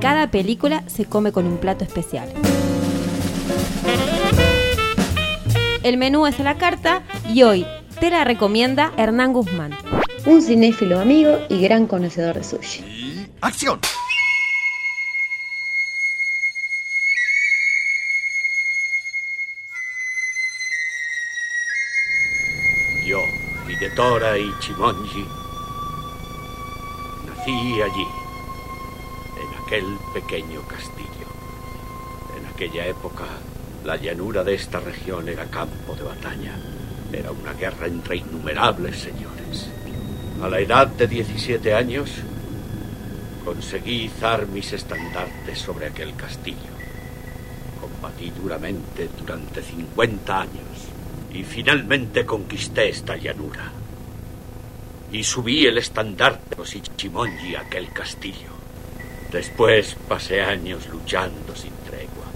cada película se come con un plato especial. El menú es a la carta y hoy te la recomienda Hernán Guzmán. Un cinéfilo amigo y gran conocedor de sushi. ¡Acción! Yo, Hidetora Ichimonji, nací allí aquel pequeño castillo. En aquella época, la llanura de esta región era campo de batalla. Era una guerra entre innumerables señores. A la edad de 17 años, conseguí izar mis estandartes sobre aquel castillo. Combatí duramente durante 50 años y finalmente conquisté esta llanura. Y subí el estandarte de los Ichimonji a aquel castillo. Después pasé años luchando sin tregua,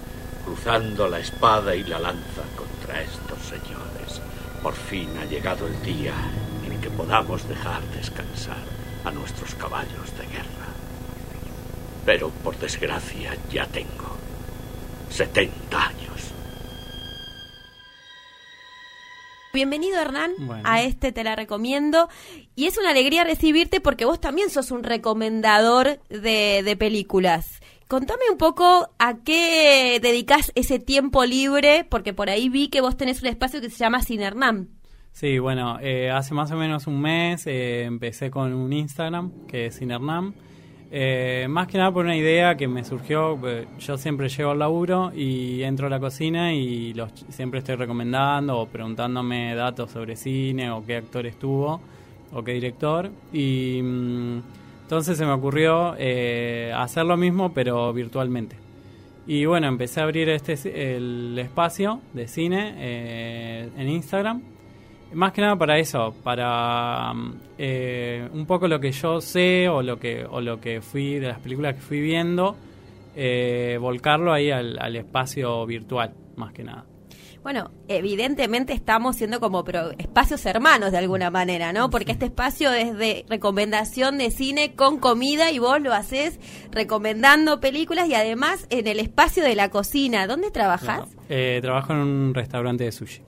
cruzando la espada y la lanza contra estos señores. Por fin ha llegado el día en que podamos dejar descansar a nuestros caballos de guerra. Pero por desgracia ya tengo 70 años. Bienvenido Hernán a este Te la recomiendo y es una alegría recibirte porque vos también sos un recomendador de, películas. Contame un poco a qué dedicas ese tiempo libre, porque por ahí vi que vos tenés un espacio que se llama Sin Hernán. Sí, bueno, eh, hace más o menos un mes eh, empecé con un Instagram que es Sin Hernán eh, más que nada por una idea que me surgió, eh, yo siempre llego al laburo y entro a la cocina y los, siempre estoy recomendando o preguntándome datos sobre cine o qué actor estuvo o qué director. Y mm, entonces se me ocurrió eh, hacer lo mismo pero virtualmente. Y bueno, empecé a abrir este el espacio de cine en Instagram más que nada para eso, para eh, un poco lo que yo sé o lo que o lo que fui de las películas que fui viendo, eh, volcarlo ahí al, espacio virtual, más que nada. Bueno, evidentemente estamos siendo como espacios hermanos de alguna manera, ¿no? Porque este espacio es de recomendación de cine con comida y vos lo haces recomendando películas y además en el espacio de la cocina. ¿Dónde trabajas? Eh, trabajo en un restaurante de sushi.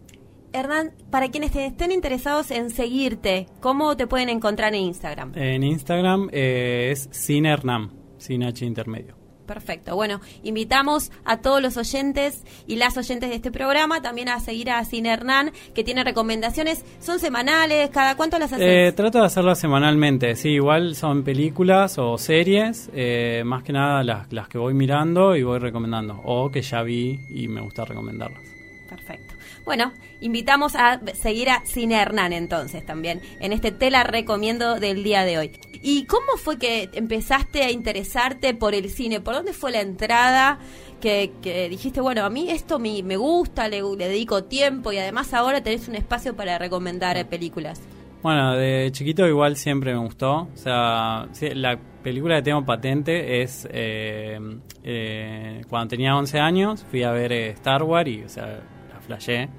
Hernán, para quienes estén interesados en seguirte, ¿cómo te pueden encontrar en Instagram? En Instagram eh, es Cine Hernán, sin H intermedio. Perfecto. Bueno, invitamos a todos los oyentes y las oyentes de este programa también a seguir a Cine Hernán, que tiene recomendaciones. ¿Son semanales? ¿Cada cuánto las haces? Eh, trato de hacerlas semanalmente. Sí, igual son películas o series, eh, más que nada las, las que voy mirando y voy recomendando, o que ya vi y me gusta recomendarlas. Perfecto. Bueno, invitamos a seguir a Cine Hernán entonces también, en este Te la recomiendo del día de hoy. ¿Y cómo fue que empezaste a interesarte por el cine? ¿Por dónde fue la entrada que, dijiste, bueno, a mí esto me, me gusta, le, dedico tiempo y además ahora tenés un espacio para recomendar películas? Bueno, de chiquito igual siempre me gustó. O sea, la película que tengo patente es eh, eh, cuando tenía 11 años, fui a ver eh, Star Wars y, o sea, flashé.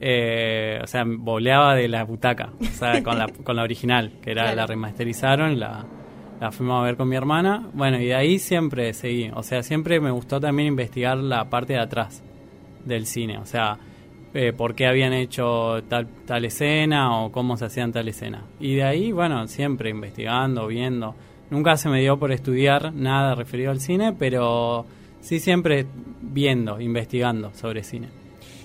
Eh, o sea, boleaba de la butaca, o sea, con la, con la original, que era la remasterizaron, la, la fuimos a ver con mi hermana. Bueno, y de ahí siempre seguí. O sea, siempre me gustó también investigar la parte de atrás del cine. O sea, eh, por qué habían hecho tal, tal escena o cómo se hacían tal escena. Y de ahí, bueno, siempre investigando, viendo. Nunca se me dio por estudiar nada referido al cine, pero sí siempre viendo, investigando sobre cine.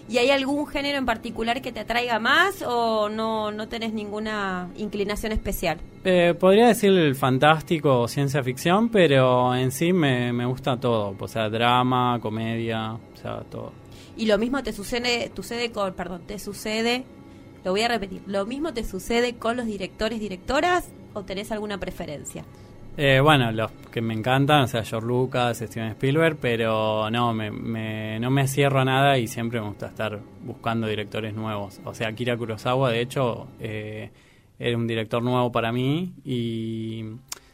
¿Y hay algún género en particular que te atraiga más o no, no tenés ninguna inclinación especial? Eh, podría decir el fantástico o ciencia ficción, pero en sí me, me gusta todo, o sea, drama, comedia, o sea, todo. Y lo mismo te sucede, sucede con, perdón, te sucede, lo voy a repetir, lo mismo te sucede con los directores, directoras o tenés alguna preferencia? Eh, bueno, los que me encantan, o sea, George Lucas, Steven Spielberg, pero no me, no me cierro a nada y siempre me gusta estar buscando directores nuevos. O sea, Akira Kurosawa, de hecho, eh, era un director nuevo para mí y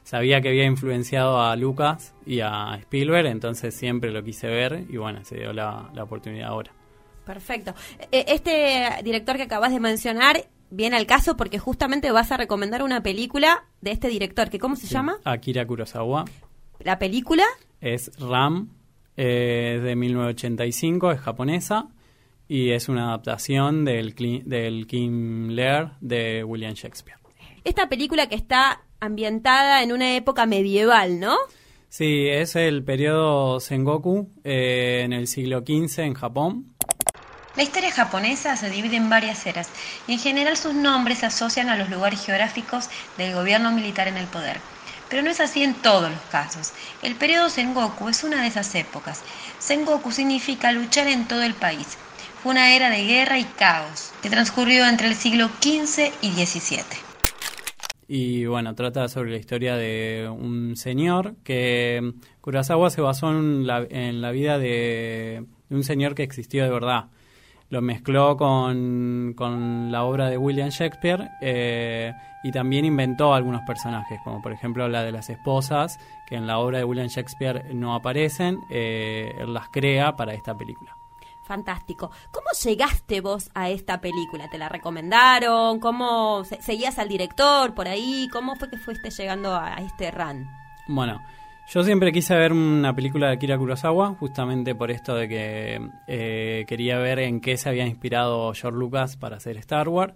sabía que había influenciado a Lucas y a Spielberg, entonces siempre lo quise ver y bueno, se dio la, la oportunidad ahora. Perfecto. Eh, Este director que acabas de mencionar viene al caso porque justamente vas a recomendar una película de este director, que ¿cómo se Sí. llama? Akira Kurosawa La película es Ram, eh, de 1985, es japonesa y es una adaptación del, del King Lear de William Shakespeare. Esta película que está ambientada en una época medieval, ¿no? Sí, es el periodo Sengoku eh, en el siglo XV en Japón. La historia japonesa se divide en varias eras y en general sus nombres se asocian a los lugares geográficos del gobierno militar en el poder. Pero no es así en todos los casos. El periodo Sengoku es una de esas épocas. Sengoku significa luchar en todo el país. Fue una era de guerra y caos que transcurrió entre el siglo XV y XVII. Y bueno, trata sobre la historia de un señor que mm, Kurosawa se basó en la, en la vida de, de un señor que existió de verdad. Lo mezcló con, con la obra de William Shakespeare eh, y también inventó algunos personajes, como por ejemplo la de las esposas, que en la obra de William Shakespeare no aparecen, eh, él las crea para esta película. Fantástico. ¿Cómo llegaste vos a esta película? ¿Te la recomendaron? ¿Cómo se- seguías al director por ahí? ¿Cómo fue que fuiste llegando a este run? Bueno, yo siempre quise ver una película de Akira Kurosawa, justamente por esto de que eh, quería ver en qué se había inspirado George Lucas para hacer Star Wars.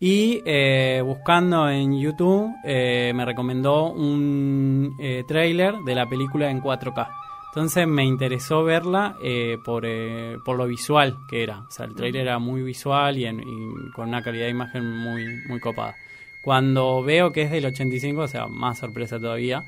Y eh, buscando en YouTube eh, me recomendó un trailer de la película en 4K. Entonces me interesó verla por, por lo visual que era. O sea, el trailer era muy visual y, y con una calidad de imagen muy, muy copada. Cuando veo que es del 85, o sea, más sorpresa todavía,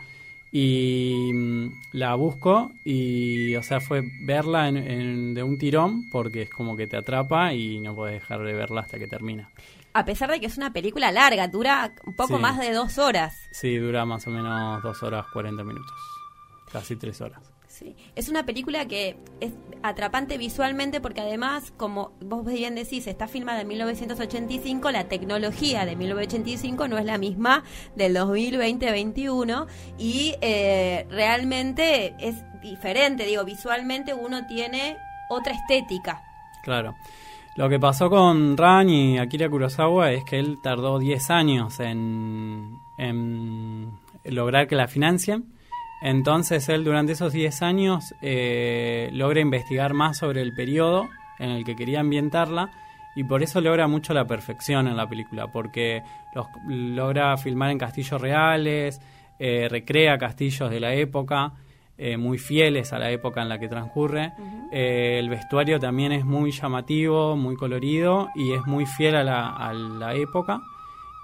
y mm, la busco y, o sea, fue verla en- en- de un tirón porque es como que te atrapa y no puedes dejar de verla hasta que termina. A pesar de que es una película larga, dura un poco Sí. más de dos horas. Sí, dura más o menos 2 horas 40 minutos, casi 3 horas. Sí. Es una película que es atrapante visualmente porque además, como vos bien decís, está filmada en 1985, la tecnología de 1985 no es la misma del 2020-21 y eh, realmente es diferente, digo, visualmente uno tiene otra estética. Claro. Lo que pasó con Ran y Akira Kurosawa es que él tardó 10 años en, en lograr que la financien. Entonces él durante esos 10 años eh, logra investigar más sobre el periodo en el que quería ambientarla y por eso logra mucho la perfección en la película, porque los, logra filmar en castillos reales, eh, recrea castillos de la época, eh, muy fieles a la época en la que transcurre. Eh, el vestuario también es muy llamativo, muy colorido y es muy fiel a la, a la época.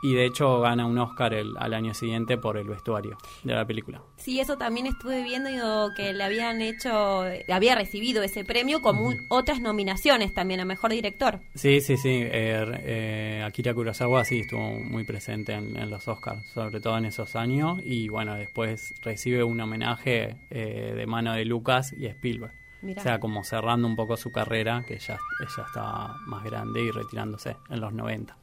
Y de hecho gana un Oscar el, al año siguiente por el vestuario de la película. Sí, eso también estuve viendo digo, que le habían hecho, había recibido ese premio con mu- otras nominaciones también a Mejor Director. Sí, sí, sí. eh, eh, Akira Kurosawa sí estuvo muy presente en, en los Oscars, sobre todo en esos años. Y bueno, después recibe un homenaje eh, de mano de Lucas y Spielberg. Mirá. O sea, como cerrando un poco su carrera, que ya ella estaba más grande y retirándose en los 90.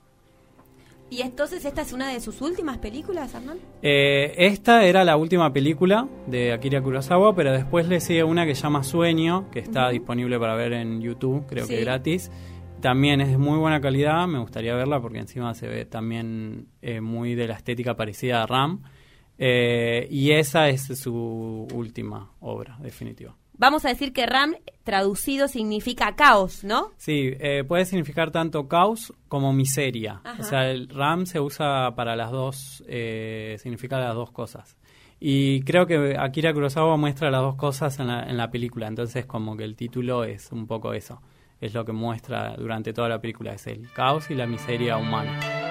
Y entonces esta es una de sus últimas películas, Hernán. Eh, esta era la última película de Akira Kurosawa, pero después le sigue una que se llama Sueño, que está disponible para ver en YouTube, creo Sí. que gratis. También es de muy buena calidad, me gustaría verla porque encima se ve también eh, muy de la estética parecida a Ram. Eh, y esa es su última obra, definitiva. Vamos a decir que Ram traducido significa caos, ¿no? Sí, eh, puede significar tanto caos como miseria. Ajá. O sea, el RAM se usa para las dos, eh, significa las dos cosas. Y creo que Akira Kurosawa muestra las dos cosas en la, en la película, entonces como que el título es un poco eso. Es lo que muestra durante toda la película, es el caos y la miseria humana.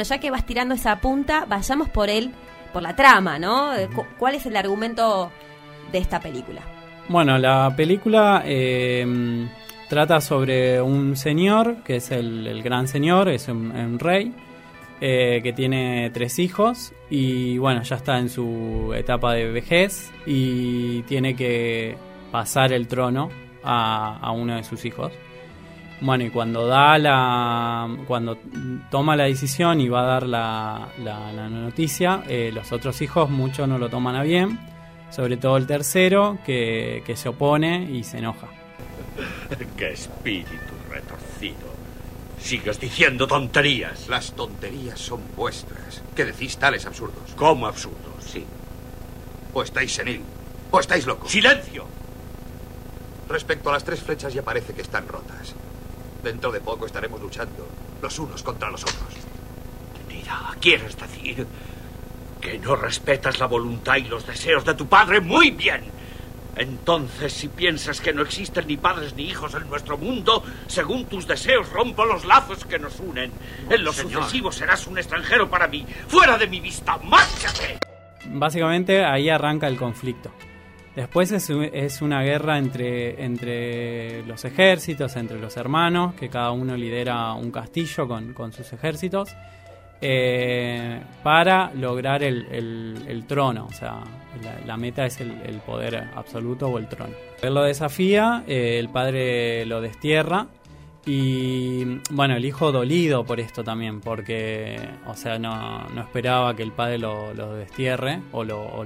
Bueno, ya que vas tirando esa punta, vayamos por él, por la trama, ¿no? Eh, cu- ¿Cuál es el argumento de esta película? Bueno, la película eh, trata sobre un señor, que es el, gran señor, es un, rey, eh, que tiene tres hijos y bueno, ya está en su etapa de vejez y tiene que pasar el trono a, uno de sus hijos. Bueno, y cuando da la. cuando toma la decisión y va a dar la, la, noticia, eh, los otros hijos muchos no lo toman a bien, sobre todo el tercero, que, que se opone y se enoja. ¡Qué espíritu retorcido! Sigues diciendo tonterías. Las tonterías son vuestras. ¿Qué decís tales absurdos? ¿Cómo absurdos? Sí. O estáis senil, o estáis locos. ¡Silencio! Respecto a las tres flechas ya parece que están rotas. Dentro de poco estaremos luchando, los unos contra los otros. Mira, ¿quieres decir que no respetas la voluntad y los deseos de tu padre? Muy bien. Entonces, si piensas que no existen ni padres ni hijos en nuestro mundo, según tus deseos rompo los lazos que nos unen. En lo sucesivo serás un extranjero para mí. ¡Fuera de mi vista! ¡Márchate! Básicamente ahí arranca el conflicto. Después es, una guerra entre, entre los ejércitos, entre los hermanos, que cada uno lidera un castillo con, con sus ejércitos. Eh, para lograr el, trono. O sea, la, meta es el, poder absoluto o el trono. Él lo desafía, eh, el padre lo destierra y bueno, el hijo dolido por esto también, porque, o sea, no, esperaba que el padre lo, destierre o, lo,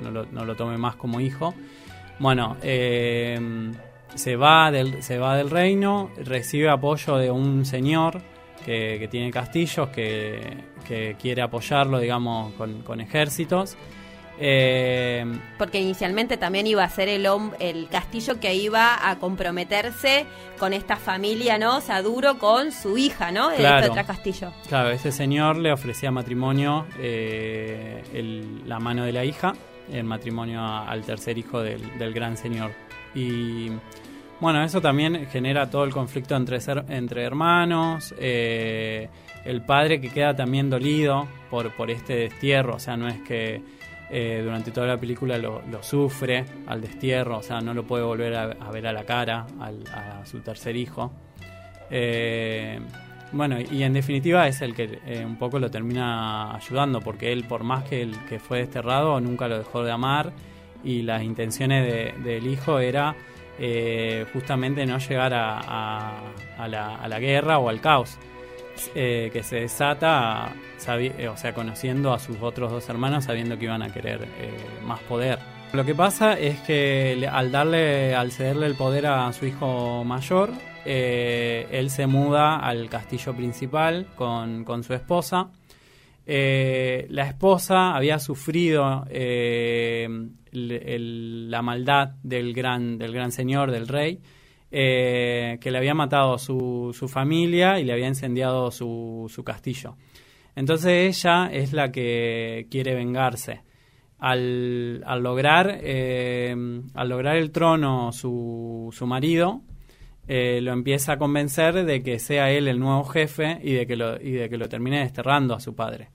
no, lo, tome más como hijo. Bueno, eh, se, va del, se va del reino, recibe apoyo de un señor que, tiene castillos, que, quiere apoyarlo, digamos, con, ejércitos. Eh, Porque inicialmente también iba a ser el, el castillo que iba a comprometerse con esta familia, ¿no? O sea, duro con su hija, ¿no? De este otro castillo. Claro, ese señor le ofrecía matrimonio eh, la mano de la hija, el matrimonio al tercer hijo del, del gran señor. Y bueno, eso también genera todo el conflicto entre, entre hermanos, eh, el padre que queda también dolido por, por este destierro, o sea, no es que eh, durante toda la película lo, sufre al destierro, o sea, no lo puede volver a, ver a la cara a su tercer hijo. Eh, bueno, y en definitiva es el que un poco lo termina ayudando, porque él, por más que, el, fue desterrado, nunca lo dejó de amar y las intenciones del hijo era eh, justamente no llegar a, la, guerra o al caos eh, que se desata, eh, o sea, conociendo a sus otros dos hermanos, sabiendo que iban a querer más poder. Lo que pasa es que al darle, al cederle el poder a su hijo mayor, él se muda al castillo principal con, con su esposa eh, la esposa había sufrido eh, la maldad del gran, del gran señor, del rey, eh, que le había matado su, su familia y le había incendiado su, su, castillo. Entonces ella es la que quiere vengarse. Al, al lograr, al lograr el trono su, su marido, lo empieza a convencer de que sea él el nuevo jefe y de que lo, y de que lo termine desterrando a su padre.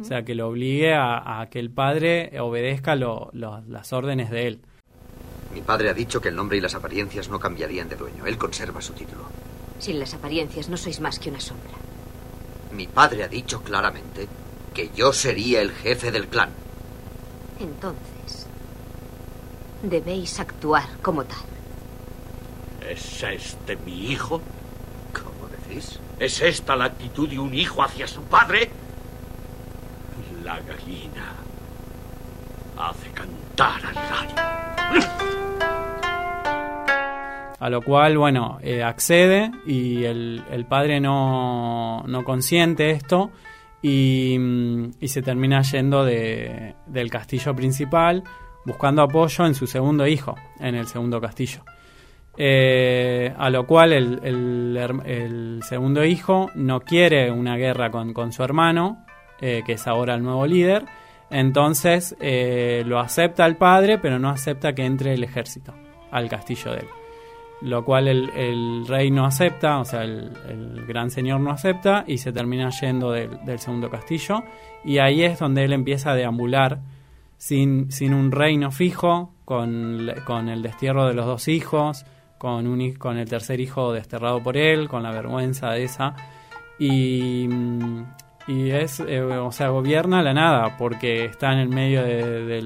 O sea, que lo obligue a, que el padre obedezca las órdenes de él. Mi padre ha dicho que el nombre y las apariencias no cambiarían de dueño. Él conserva su título. Sin las apariencias no sois más que una sombra. Mi padre ha dicho claramente que yo sería el jefe del clan. Entonces, debéis actuar como tal. ¿Es este mi hijo? ¿Cómo decís? ¿Es esta la actitud de un hijo hacia su padre? La gallina hace cantar al gallo. A lo cual, bueno, eh, accede y el, padre no, no, consiente esto y, mm, y se termina yendo de, del castillo principal buscando apoyo en su segundo hijo, en el segundo castillo. Eh, a lo cual el, el, segundo hijo no quiere una guerra con, con su hermano eh, que es ahora el nuevo líder. Entonces eh, lo acepta el padre, pero no acepta que entre el ejército al castillo de él. Lo cual el, rey no acepta, o sea, el, gran señor no acepta y se termina yendo del, segundo castillo. Y ahí es donde él empieza a deambular sin, sin un reino fijo, con, con el destierro de los dos hijos, con, un, con el tercer hijo desterrado por él, con la vergüenza de esa. Y, mm, y es, eh, o sea, gobierna la nada, porque está en el medio de,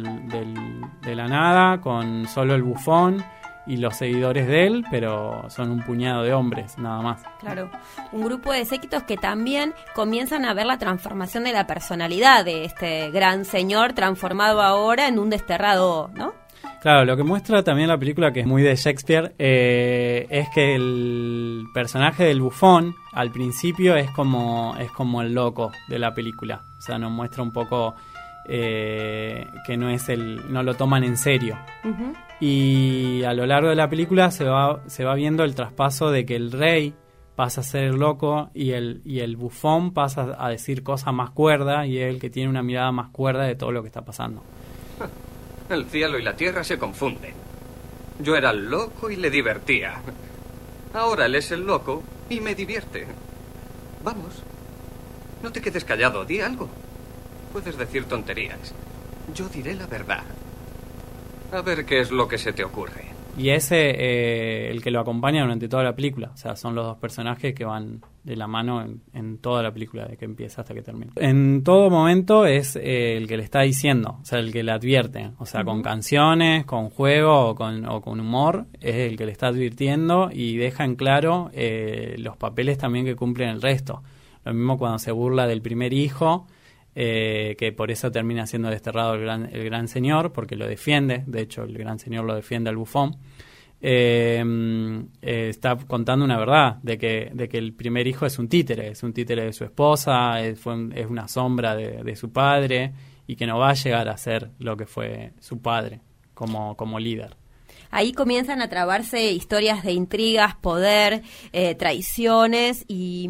de la nada, con solo el bufón y los seguidores de él, pero son un puñado de hombres, nada más. Claro, un grupo de séquitos que también comienzan a ver la transformación de la personalidad de este gran señor transformado ahora en un desterrado, ¿no? Claro, lo que muestra también la película, que es muy de Shakespeare, eh, es que el personaje del bufón al principio es como, es como el loco de la película. O sea, nos muestra un poco eh, que no es el, no lo toman en serio. Y a lo largo de la película se va, se va viendo el traspaso de que el rey pasa a ser el loco y el, y el bufón pasa a decir cosas más cuerdas y es el que tiene una mirada más cuerda de todo lo que está pasando. El cielo y la tierra se confunden. Yo era el loco y le divertía. Ahora él es el loco y me divierte. Vamos. No te quedes callado, di algo. Puedes decir tonterías. Yo diré la verdad. A ver qué es lo que se te ocurre. Y ese, eh, el que lo acompaña durante toda la película. O sea, son los dos personajes que van de la mano en, toda la película, de que empieza hasta que termina. En todo momento es eh, el que le está diciendo, o sea, el que le advierte. O sea, con canciones, con juego o con, o con, humor, es el que le está advirtiendo y deja en claro eh, los papeles también que cumplen el resto. Lo mismo cuando se burla del primer hijo eh, que por eso termina siendo desterrado el gran, el gran señor, porque lo defiende, de hecho el gran señor lo defiende al bufón. Eh, eh, está contando una verdad de que, de que el primer hijo es un títere, es un títere de su esposa, es, una sombra de, su padre y que no va a llegar a ser lo que fue su padre como, como líder. Ahí comienzan a trabarse historias de intrigas, poder, traiciones y,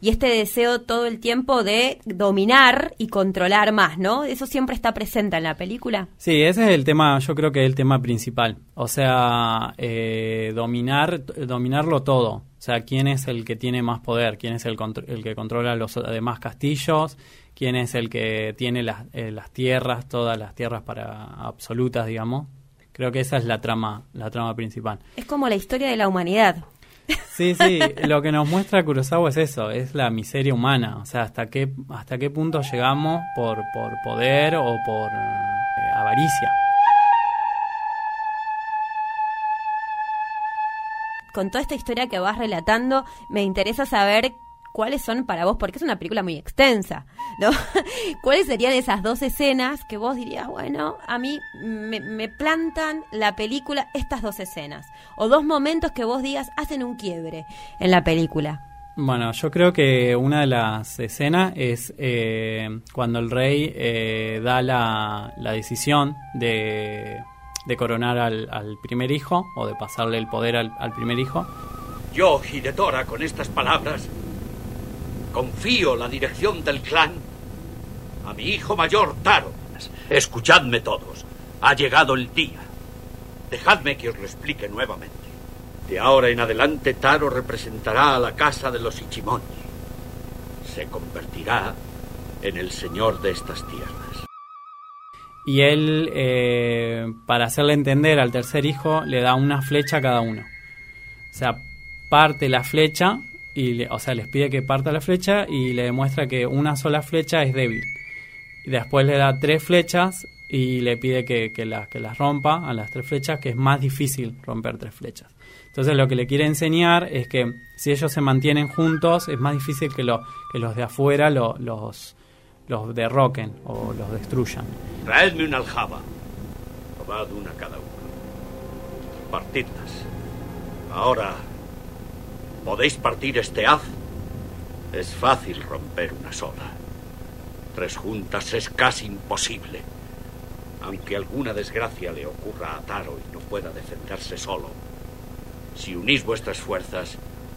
y, este deseo todo el tiempo de dominar y controlar más, ¿no? Eso siempre está presente en la película. Sí, ese es el tema, yo creo que es el tema principal. O sea, eh, dominar, dominarlo todo. O sea, quién es el que tiene más poder, quién es el, el que controla los demás castillos, quién es el que tiene las, eh, las tierras, todas las tierras para absolutas, digamos. Creo que esa es la trama, la trama principal. Es como la historia de la humanidad. Sí, sí, lo que nos muestra Kurosawa es eso, es la miseria humana, o sea, hasta qué hasta qué punto llegamos por por poder o por eh, avaricia. Con toda esta historia que vas relatando, me interesa saber cuáles son para vos, porque es una película muy extensa, ¿no? ¿Cuáles serían esas dos escenas que vos dirías, bueno, a mí me, plantan la película estas dos escenas? O dos momentos que vos digas hacen un quiebre en la película. Bueno, yo creo que una de las escenas es eh, cuando el rey eh, da la, decisión de, coronar al, primer hijo o de pasarle el poder al, al primer hijo. Yo, Hidedora, con estas palabras, confío la dirección del clan a mi hijo mayor, Taro. Escuchadme todos. Ha llegado el día. Dejadme que os lo explique nuevamente. De ahora en adelante, Taro representará a la casa de los Ichimonji. Se convertirá en el señor de estas tierras. Y él, eh, para hacerle entender al tercer hijo, le da una flecha a cada uno. O sea, parte la flecha y o sea, les pide que parta la flecha y le demuestra que una sola flecha es débil. Y después le da tres flechas y le pide que, que, que las rompa a las tres flechas, que es más difícil romper tres flechas. Entonces lo que le quiere enseñar es que si ellos se mantienen juntos, es más difícil que, lo, que los de afuera los, los derroquen o los destruyan. Traedme una aljaba. Tomad una cada uno. Partidlas. Ahora ¿Podéis partir este haz? Es fácil romper una sola. Tres juntas es casi imposible. Aunque alguna desgracia le ocurra a Taro y no pueda defenderse solo, si unís vuestras fuerzas,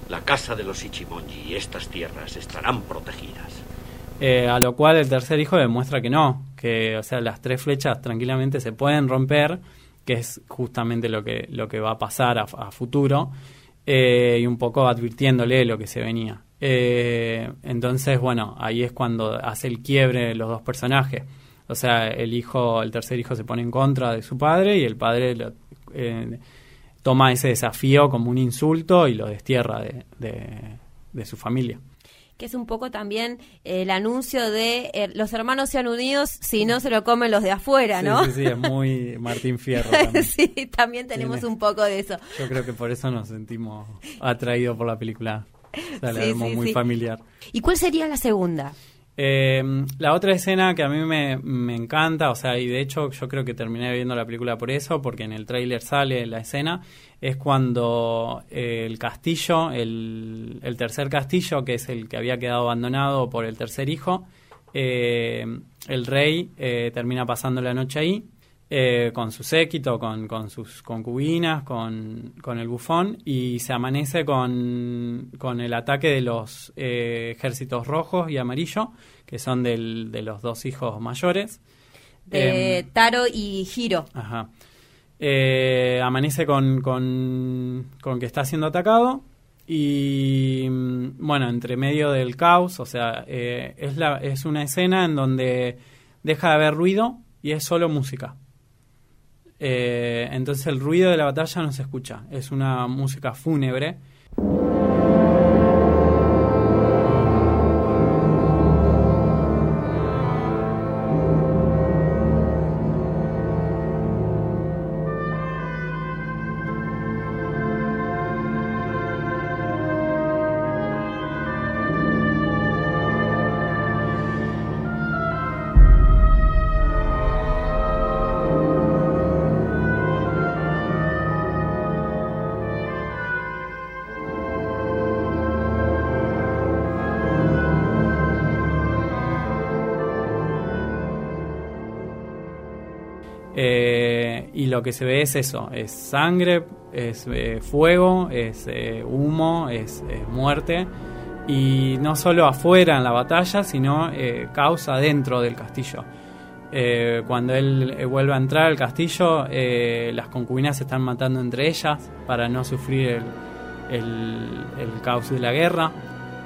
la casa de los Ichimonji y estas tierras estarán protegidas. Eh, a lo cual el tercer hijo demuestra que no, que o sea las tres flechas tranquilamente se pueden romper, que es justamente lo que lo que va a pasar a futuro eh, y un poco advirtiéndole lo que se venía. Eh, entonces, bueno, ahí es cuando hace el quiebre los dos personajes. O sea, el hijo, el tercer hijo se pone en contra de su padre y el padre eh, toma ese desafío como un insulto y lo destierra de, de, su familia que es un poco también el anuncio de eh, los hermanos sean unidos si no se lo comen los de afuera, ¿no? Sí, sí, es muy Martín Fierro. También. sí, también tenemos un poco de eso. Yo creo que por eso nos sentimos atraídos por la película. O sea, la vemos muy familiar. ¿Y cuál sería la segunda? Eh, la otra escena que a mí me, encanta, o sea, y de hecho yo creo que terminé viendo la película por eso, porque en el tráiler sale la escena, es cuando eh, el castillo, el, tercer castillo, que es el que había quedado abandonado por el tercer hijo, eh, el rey termina pasando la noche ahí eh, con su séquito, con, con sus concubinas, con, con, el bufón, y se amanece con, con el ataque de los eh, ejércitos rojos y amarillo, que son del, de los dos hijos mayores. De em, Taro y Giro. Ajá. Eh, amanece con, con, con que está siendo atacado y bueno, entre medio del caos, o sea, es, la, es una escena en donde deja de haber ruido y es solo música. Eh, entonces el ruido de la batalla no se escucha, es una música fúnebre lo que se ve es eso, es sangre, es eh, fuego, es eh, humo, es muerte. Y no solo afuera en la batalla, sino eh, causa dentro del castillo. cuando él vuelve a entrar al castillo, las concubinas se están matando entre ellas para no sufrir el caos de la guerra.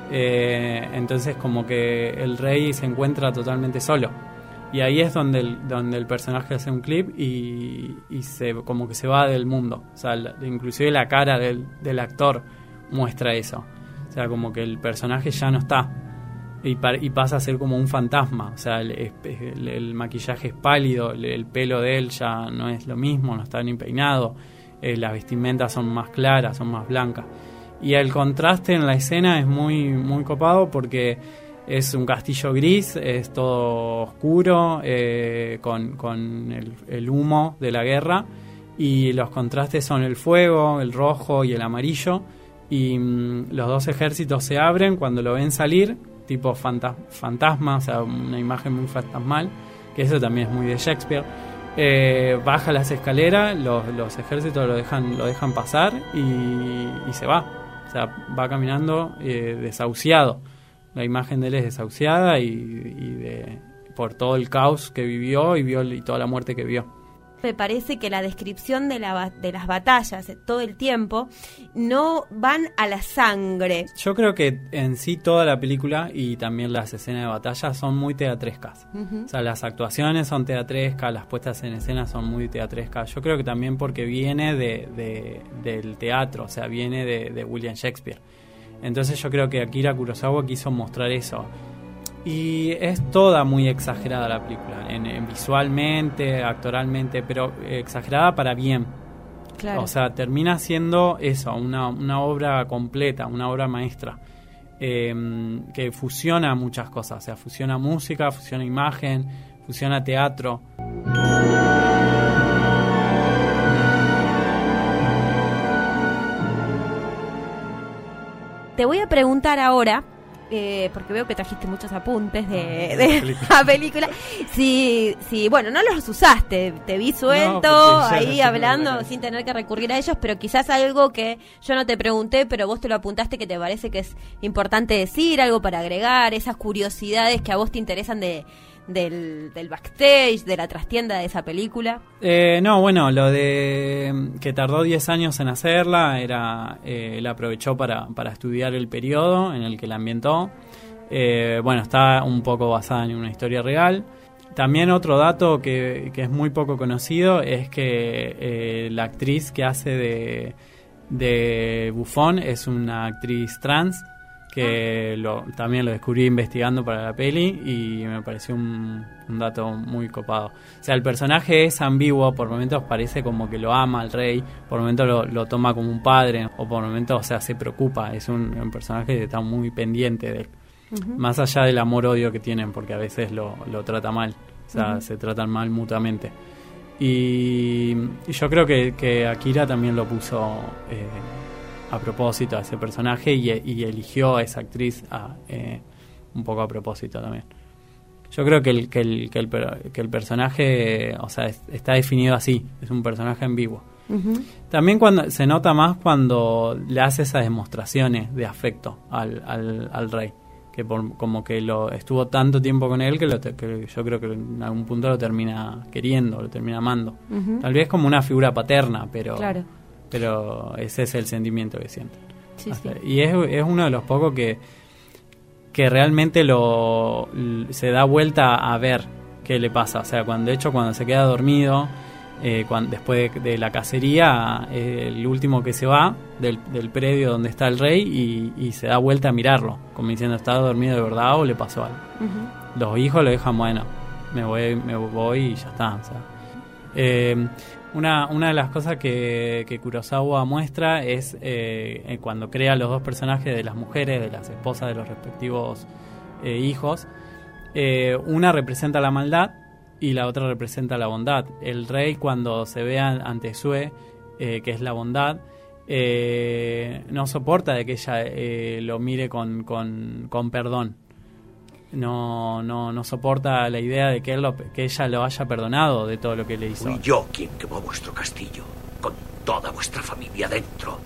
entonces como que el rey se encuentra totalmente solo y ahí es donde el, donde el personaje hace un clip y, se como que se va del mundo. O sea, inclusive la cara del, del, actor muestra eso. O sea, como que el personaje ya no está. Y, y pasa a ser como un fantasma. O sea, el, maquillaje es pálido, el, pelo de él ya no es lo mismo, no está ni peinado. Eh, las vestimentas son más claras, son más blancas. Y el contraste en la escena es muy, muy copado porque es un castillo gris, es todo oscuro, eh, con, el, humo de la guerra. Y los contrastes son el fuego, el rojo y el amarillo. Y mm, los dos ejércitos se abren cuando lo ven salir, tipo fantasma, o sea, una imagen muy fantasmal, que eso también es muy de Shakespeare. Eh, baja las escaleras, los, ejércitos lo dejan, lo dejan pasar y, se va. O sea, va caminando eh, desahuciado la imagen de él es desahuciada y, de, por todo el caos que vivió y, vio, y toda la muerte que vio. Me parece que la descripción de, la, de las batallas todo el tiempo no van a la sangre. Yo creo que en sí toda la película y también las escenas de batalla son muy teatrescas. O sea, las actuaciones son teatrescas, las puestas en escena son muy teatrescas. Yo creo que también porque viene de, del teatro, o sea, viene de William Shakespeare. Entonces yo creo que Akira Kurosawa quiso mostrar eso. Y es toda muy exagerada la película, en, visualmente, actoralmente, pero exagerada para bien. O sea, termina siendo eso, una, una obra completa, una obra maestra, em, que fusiona muchas cosas, o sea, fusiona música, fusiona imagen, fusiona teatro. Te voy a preguntar ahora, eh, porque veo que trajiste muchos apuntes de, la película. Si, si, bueno, no los usaste, te vi suelto ahí hablando sin tener que recurrir a ellos, pero quizás algo que yo no te pregunté, pero vos te lo apuntaste que te parece que es importante decir, algo para agregar, esas curiosidades que a vos te interesan de, del, del backstage, de la trastienda de esa película? Eh, no, bueno, lo de que tardó 10 años en hacerla, era eh, él aprovechó para, para estudiar el periodo en el que la ambientó. Eh, bueno, está un poco basada en una historia real. también otro dato que, que, es muy poco conocido es que eh, la actriz que hace de, de Buffon es una actriz trans que lo, también lo descubrí investigando para la peli y me pareció un, dato muy copado. O sea, el personaje es ambiguo, por momentos parece como que lo ama al rey, por momentos lo, lo toma como un padre, o por momentos, o sea, se preocupa, es un, personaje que está muy pendiente de él. Más allá del amor-odio que tienen, porque a veces lo, lo trata mal, o sea, se tratan mal mutuamente. Y, yo creo que, que, Akira también lo puso... Eh, a propósito a ese personaje y, eligió a esa actriz eh, un poco a propósito también. Yo creo que el, que el, que el, que el personaje, o sea, está definido así, es un personaje en vivo. También cuando se nota más cuando le hace esas demostraciones de afecto al, al, rey, que como que lo estuvo tanto tiempo con él que, lo que, yo creo que en algún punto lo termina queriendo, lo termina amando. Tal vez como una figura paterna, pero claro pero ese es el sentimiento que sienten. Y es, es, uno de los pocos que, que realmente lo se da vuelta a ver qué le pasa. O sea, cuando de hecho cuando se queda dormido, eh, cuando, después de, la cacería, eh, el último que se va del, del, predio donde está el rey y, se da vuelta a mirarlo, como diciendo, ¿está dormido de verdad o le pasó algo? Los hijos lo dejan, bueno, me voy, me voy y ya está. O sea, eh, una, una de las cosas que, que Kurosawa muestra es eh, eh, cuando crea los dos personajes de las mujeres, de las esposas de los respectivos eh, hijos. una representa la maldad y la otra representa la bondad. El rey cuando se ve ante Sue, que es la bondad, no soporta de que ella lo mire con, con, con perdón no, no, no soporta la idea de que, él que ella lo haya perdonado de todo lo que le hizo. Fui yo quien quemó vuestro castillo, con toda vuestra familia dentro.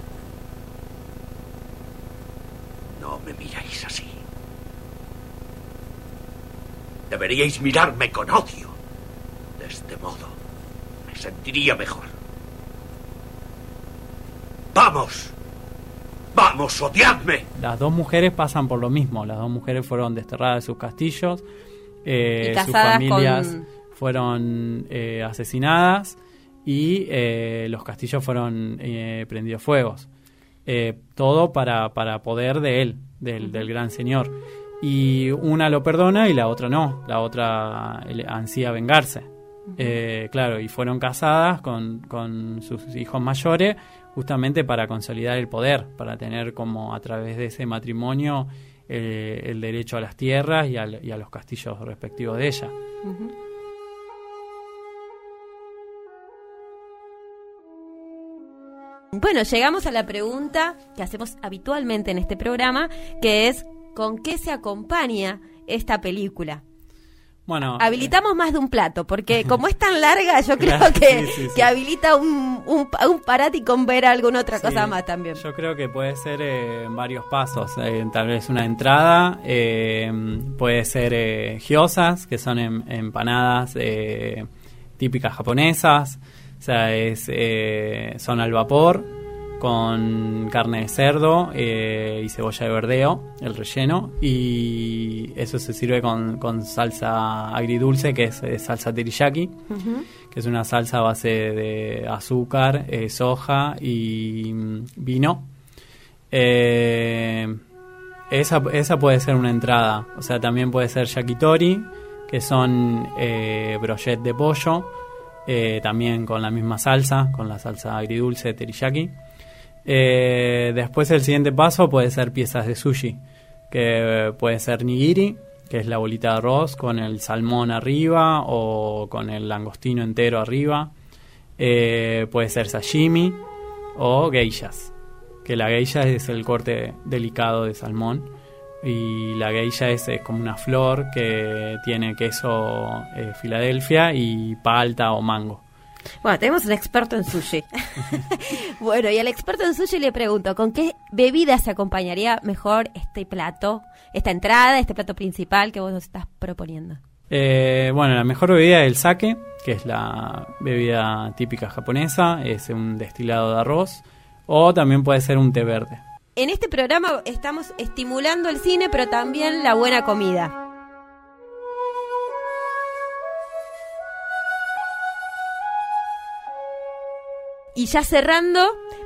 No me miráis así. Deberíais mirarme con odio. De este modo, me sentiría mejor. ¡Vamos! ¡Vamos, odiadme! Las dos mujeres pasan por lo mismo. Las dos mujeres fueron desterradas de sus castillos. Eh, sus familias fueron eh, asesinadas y eh, los castillos fueron prendidos fuegos. todo para, para poder de él, del, del, gran señor. Y una lo perdona y la otra no. La otra ansía vengarse. claro, y fueron casadas con, con sus hijos mayores justamente para consolidar el poder, para tener como a través de ese matrimonio eh, el derecho a las tierras y, a los castillos respectivos de ella. Bueno, llegamos a la pregunta que hacemos habitualmente en este programa, que es ¿con qué se acompaña esta película? Bueno, habilitamos más de un plato, porque como es tan larga, yo creo que, que habilita un, un, un parati con ver alguna otra cosa más también. Yo creo que puede ser eh, varios pasos. Eh, tal vez una entrada, eh, puede ser giosas, que son em, empanadas típicas japonesas, o sea, es, son al vapor con carne de cerdo eh, y cebolla de verdeo, el relleno, y eso se sirve con, con salsa agridulce, que es, salsa teriyaki, que es una salsa a base de azúcar, eh, soja y mm, vino. Eh, esa, esa puede ser una entrada, o sea, también puede ser yakitori, que son eh, brochet de pollo, también con la misma salsa, con la salsa agridulce teriyaki. Eh, después el siguiente paso puede ser piezas de sushi, que puede ser nigiri, que es la bolita de arroz con el salmón arriba o con el langostino entero arriba. Eh, puede ser sashimi o geishas, que la geisha es el corte delicado de salmón y la geisha es, como una flor que tiene queso eh, Filadelfia y palta o mango. Bueno, tenemos un experto en sushi. bueno, y al experto en sushi le pregunto, ¿con qué bebida se acompañaría mejor este plato, esta entrada, este plato principal que vos nos estás proponiendo? Eh, bueno, la mejor bebida es el sake, que es la bebida típica japonesa, es un destilado de arroz, o también puede ser un té verde. En este programa estamos estimulando el cine, pero también la buena comida. Y ya cerrando,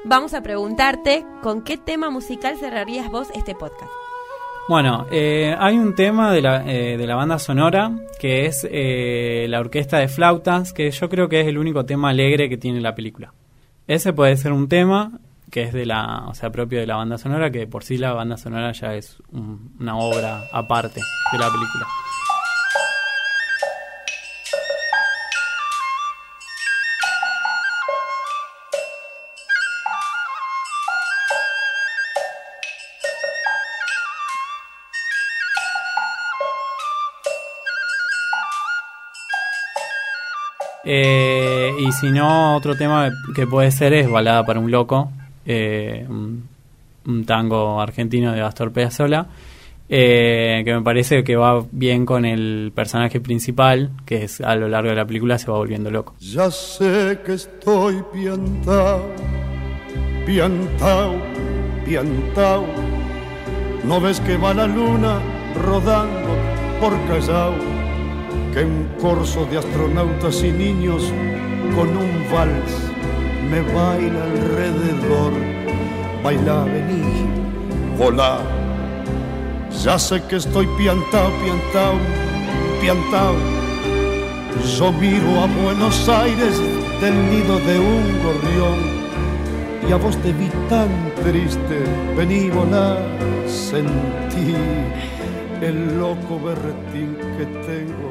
vamos a preguntarte con qué tema musical cerrarías vos este podcast. Bueno, eh, hay un tema de la, eh, de la banda sonora que es eh, la orquesta de flautas, que yo creo que es el único tema alegre que tiene la película. Ese puede ser un tema que es de la, o sea, propio de la banda sonora, que por sí la banda sonora ya es una obra aparte de la película. Eh, y si no, otro tema que puede ser es Balada para un Loco, eh, un, tango argentino de Astor Piazzolla, eh, que me parece que va bien con el personaje principal, que es a lo largo de la película se va volviendo loco. Ya sé que estoy piantao, piantao, piantao. ¿No ves que va la luna rodando por Callao? Que un corso de astronautas y niños con un vals me baila alrededor. Baila, vení, volá. Ya sé que estoy piantao, piantao, piantao. Yo miro a Buenos Aires del nido de un gorrión y a vos te vi tan triste. Vení, volá, sentí el loco berretín que tengo.